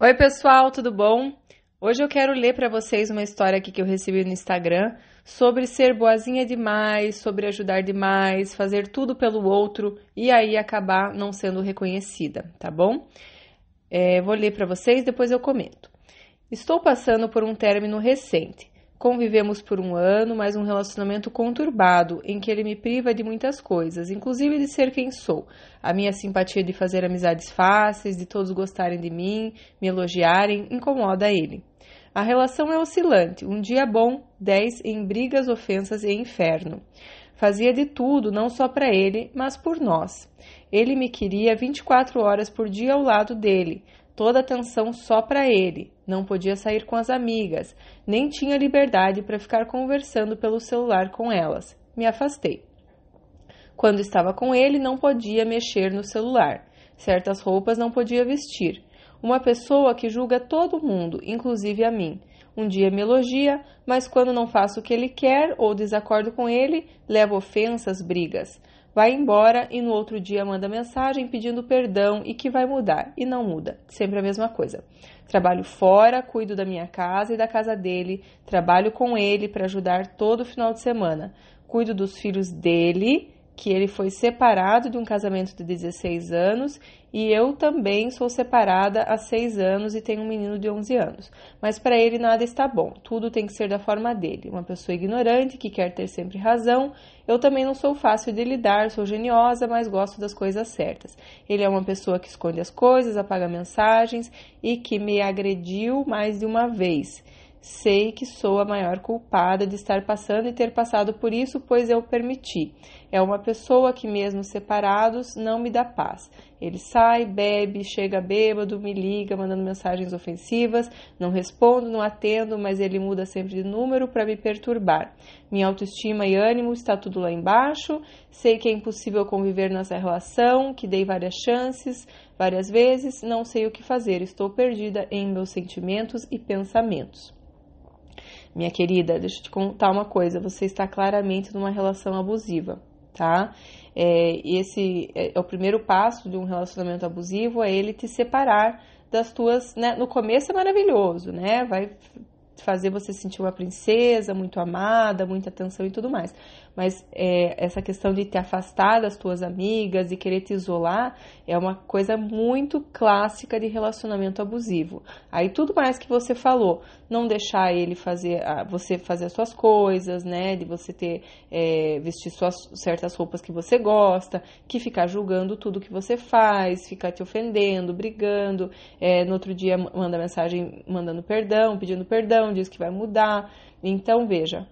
Oi, pessoal, tudo bom? Hoje eu quero ler para vocês uma história aqui que eu recebi no Instagram sobre ser boazinha demais, sobre ajudar demais, fazer tudo pelo outro e aí acabar não sendo reconhecida, tá bom? É, vou ler para vocês, depois eu comento. Estou passando por um término recente. Convivemos por um ano, mas um relacionamento conturbado, em que ele me priva de muitas coisas, inclusive de ser quem sou. A minha simpatia de fazer amizades fáceis, de todos gostarem de mim, me elogiarem, incomoda ele. A relação é oscilante, um dia bom, dez em brigas, ofensas e inferno. Fazia de tudo, não só para ele, mas por nós. Ele me queria 24 horas por dia ao lado dele, toda atenção só para ele. Não podia sair com as amigas, nem tinha liberdade para ficar conversando pelo celular com elas. Me afastei. Quando estava com ele, não podia mexer no celular. Certas roupas não podia vestir. Uma pessoa que julga todo mundo, inclusive a mim. Um dia me elogia, mas quando não faço o que ele quer ou desacordo com ele, leva ofensas, brigas vai embora e no outro dia manda mensagem pedindo perdão e que vai mudar. E não muda, sempre a mesma coisa. Trabalho fora, cuido da minha casa e da casa dele, trabalho com ele para ajudar todo final de semana. Cuido dos filhos dele que ele foi separado de um casamento de 16 anos e eu também sou separada há 6 anos e tenho um menino de 11 anos. Mas para ele nada está bom, tudo tem que ser da forma dele. Uma pessoa ignorante que quer ter sempre razão. Eu também não sou fácil de lidar, sou geniosa, mas gosto das coisas certas. Ele é uma pessoa que esconde as coisas, apaga mensagens e que me agrediu mais de uma vez. Sei que sou a maior culpada de estar passando e ter passado por isso, pois eu permiti. É uma pessoa que, mesmo separados, não me dá paz. Ele sai, bebe, chega bêbado, me liga, mandando mensagens ofensivas. Não respondo, não atendo, mas ele muda sempre de número para me perturbar. Minha autoestima e ânimo está tudo lá embaixo. Sei que é impossível conviver nessa relação, que dei várias chances, várias vezes. Não sei o que fazer. Estou perdida em meus sentimentos e pensamentos. Minha querida, deixa eu te contar uma coisa: você está claramente numa relação abusiva, tá? É, esse é, é o primeiro passo de um relacionamento abusivo é ele te separar das tuas. Né? No começo é maravilhoso, né? Vai fazer você sentir uma princesa, muito amada, muita atenção e tudo mais. Mas é, essa questão de te afastar das tuas amigas e querer te isolar é uma coisa muito clássica de relacionamento abusivo. Aí tudo mais que você falou, não deixar ele fazer, você fazer as suas coisas, né? De você ter é, vestir suas certas roupas que você gosta, que ficar julgando tudo que você faz, ficar te ofendendo, brigando, é, no outro dia manda mensagem mandando perdão, pedindo perdão, diz que vai mudar. Então veja,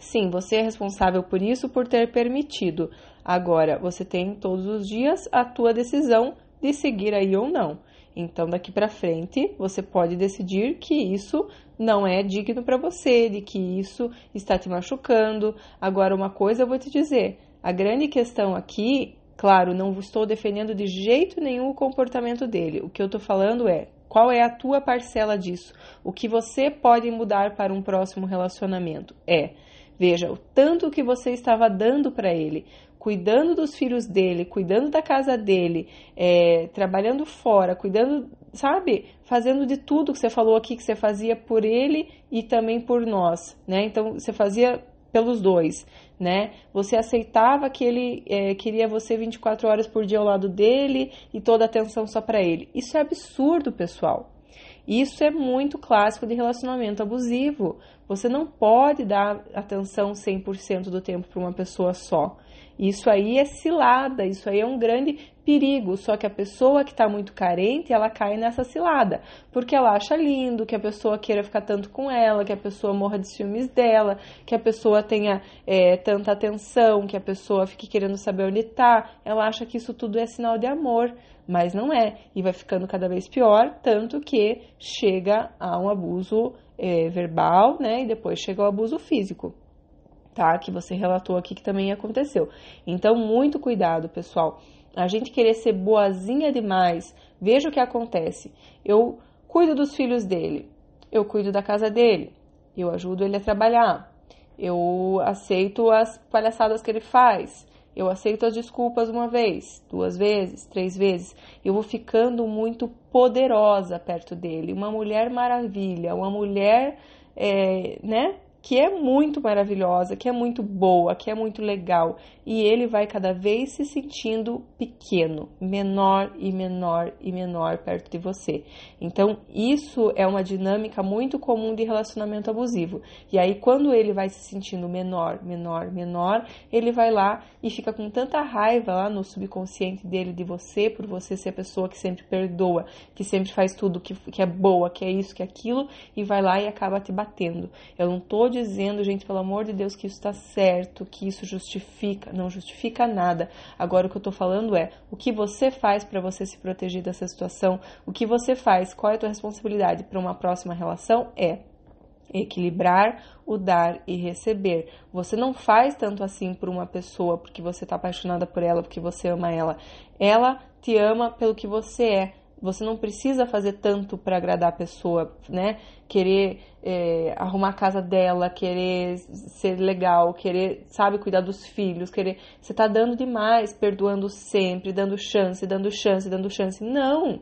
Sim, você é responsável por isso por ter permitido. Agora, você tem todos os dias a tua decisão de seguir aí ou não. Então, daqui para frente, você pode decidir que isso não é digno para você, de que isso está te machucando. Agora, uma coisa eu vou te dizer: a grande questão aqui, claro, não estou defendendo de jeito nenhum o comportamento dele. O que eu estou falando é qual é a tua parcela disso? O que você pode mudar para um próximo relacionamento? É Veja o tanto que você estava dando para ele, cuidando dos filhos dele, cuidando da casa dele, é, trabalhando fora, cuidando, sabe, fazendo de tudo que você falou aqui que você fazia por ele e também por nós, né? Então você fazia pelos dois, né? Você aceitava que ele é, queria você 24 horas por dia ao lado dele e toda a atenção só para ele. Isso é absurdo, pessoal. Isso é muito clássico de relacionamento abusivo. Você não pode dar atenção 100% do tempo para uma pessoa só. Isso aí é cilada, isso aí é um grande perigo. Só que a pessoa que está muito carente, ela cai nessa cilada, porque ela acha lindo que a pessoa queira ficar tanto com ela, que a pessoa morra de ciúmes dela, que a pessoa tenha é, tanta atenção, que a pessoa fique querendo saber onde está. Ela acha que isso tudo é sinal de amor, mas não é. E vai ficando cada vez pior, tanto que chega a um abuso é, verbal, né? E depois chega o abuso físico, tá? Que você relatou aqui que também aconteceu. Então, muito cuidado, pessoal. A gente querer ser boazinha demais, veja o que acontece. Eu cuido dos filhos dele, eu cuido da casa dele, eu ajudo ele a trabalhar, eu aceito as palhaçadas que ele faz, eu aceito as desculpas uma vez, duas vezes, três vezes, eu vou ficando muito poderosa perto dele. Uma mulher maravilha, uma mulher, é, né? Que é muito maravilhosa, que é muito boa, que é muito legal, e ele vai cada vez se sentindo pequeno, menor e menor e menor perto de você. Então, isso é uma dinâmica muito comum de relacionamento abusivo. E aí, quando ele vai se sentindo menor, menor, menor, ele vai lá e fica com tanta raiva lá no subconsciente dele de você, por você ser a pessoa que sempre perdoa, que sempre faz tudo que, que é boa, que é isso, que é aquilo, e vai lá e acaba te batendo. Eu não tô dizendo, gente, pelo amor de Deus, que isso está certo, que isso justifica, não justifica nada. Agora o que eu tô falando é o que você faz para você se proteger dessa situação, o que você faz, qual é a tua responsabilidade para uma próxima relação é equilibrar o dar e receber. Você não faz tanto assim por uma pessoa porque você está apaixonada por ela, porque você ama ela. Ela te ama pelo que você é. Você não precisa fazer tanto para agradar a pessoa, né? Querer é, arrumar a casa dela, querer ser legal, querer, sabe, cuidar dos filhos, querer. Você tá dando demais, perdoando sempre, dando chance, dando chance, dando chance. Não!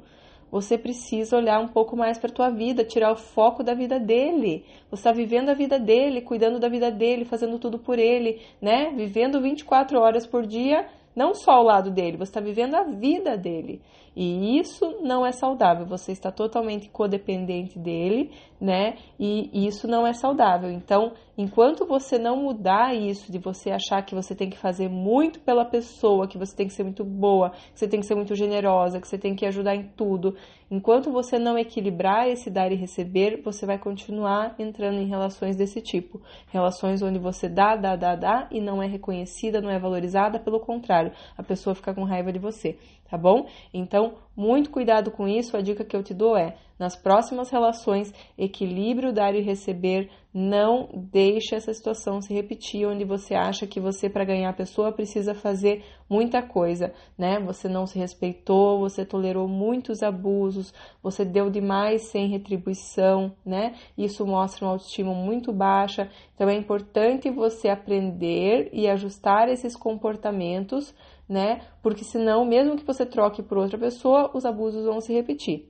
Você precisa olhar um pouco mais para tua vida, tirar o foco da vida dele. Você está vivendo a vida dele, cuidando da vida dele, fazendo tudo por ele, né? Vivendo 24 horas por dia não só ao lado dele, você está vivendo a vida dele. E isso não é saudável. Você está totalmente codependente dele, né? E isso não é saudável. Então, enquanto você não mudar isso, de você achar que você tem que fazer muito pela pessoa, que você tem que ser muito boa, que você tem que ser muito generosa, que você tem que ajudar em tudo, enquanto você não equilibrar esse dar e receber, você vai continuar entrando em relações desse tipo. Relações onde você dá, dá, dá, dá e não é reconhecida, não é valorizada, pelo contrário, a pessoa fica com raiva de você tá bom? Então, muito cuidado com isso. A dica que eu te dou é: nas próximas relações, equilíbrio dar e receber. Não deixe essa situação se repetir, onde você acha que você, para ganhar a pessoa, precisa fazer muita coisa, né? Você não se respeitou, você tolerou muitos abusos, você deu demais sem retribuição, né? Isso mostra uma autoestima muito baixa. Então, é importante você aprender e ajustar esses comportamentos né? Porque senão, mesmo que você troque por outra pessoa, os abusos vão se repetir,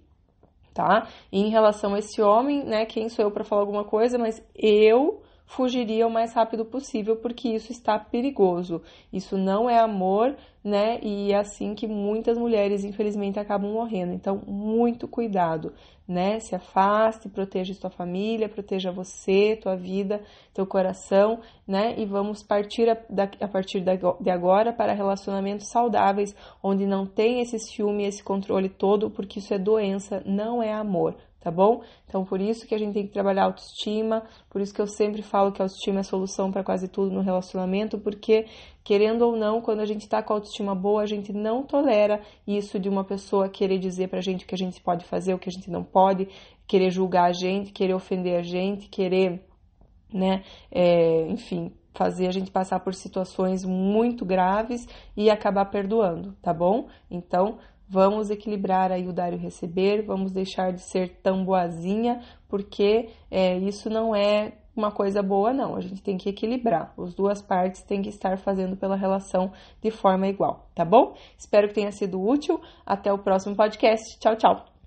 tá? E em relação a esse homem, né? Quem sou eu para falar alguma coisa, mas eu fugiria o mais rápido possível, porque isso está perigoso. Isso não é amor, né? E é assim que muitas mulheres, infelizmente, acabam morrendo. Então, muito cuidado, né? Se afaste, proteja sua família, proteja você, tua vida, teu coração, né? E vamos partir a, a partir de agora para relacionamentos saudáveis, onde não tem esse ciúme, esse controle todo, porque isso é doença, não é amor tá bom? Então, por isso que a gente tem que trabalhar autoestima, por isso que eu sempre falo que a autoestima é a solução para quase tudo no relacionamento, porque, querendo ou não, quando a gente tá com a autoestima boa, a gente não tolera isso de uma pessoa querer dizer pra gente o que a gente pode fazer, o que a gente não pode, querer julgar a gente, querer ofender a gente, querer, né, é, enfim, fazer a gente passar por situações muito graves e acabar perdoando, tá bom? Então, Vamos equilibrar aí o dar e o receber, vamos deixar de ser tão boazinha, porque é, isso não é uma coisa boa, não. A gente tem que equilibrar. As duas partes têm que estar fazendo pela relação de forma igual, tá bom? Espero que tenha sido útil. Até o próximo podcast. Tchau, tchau.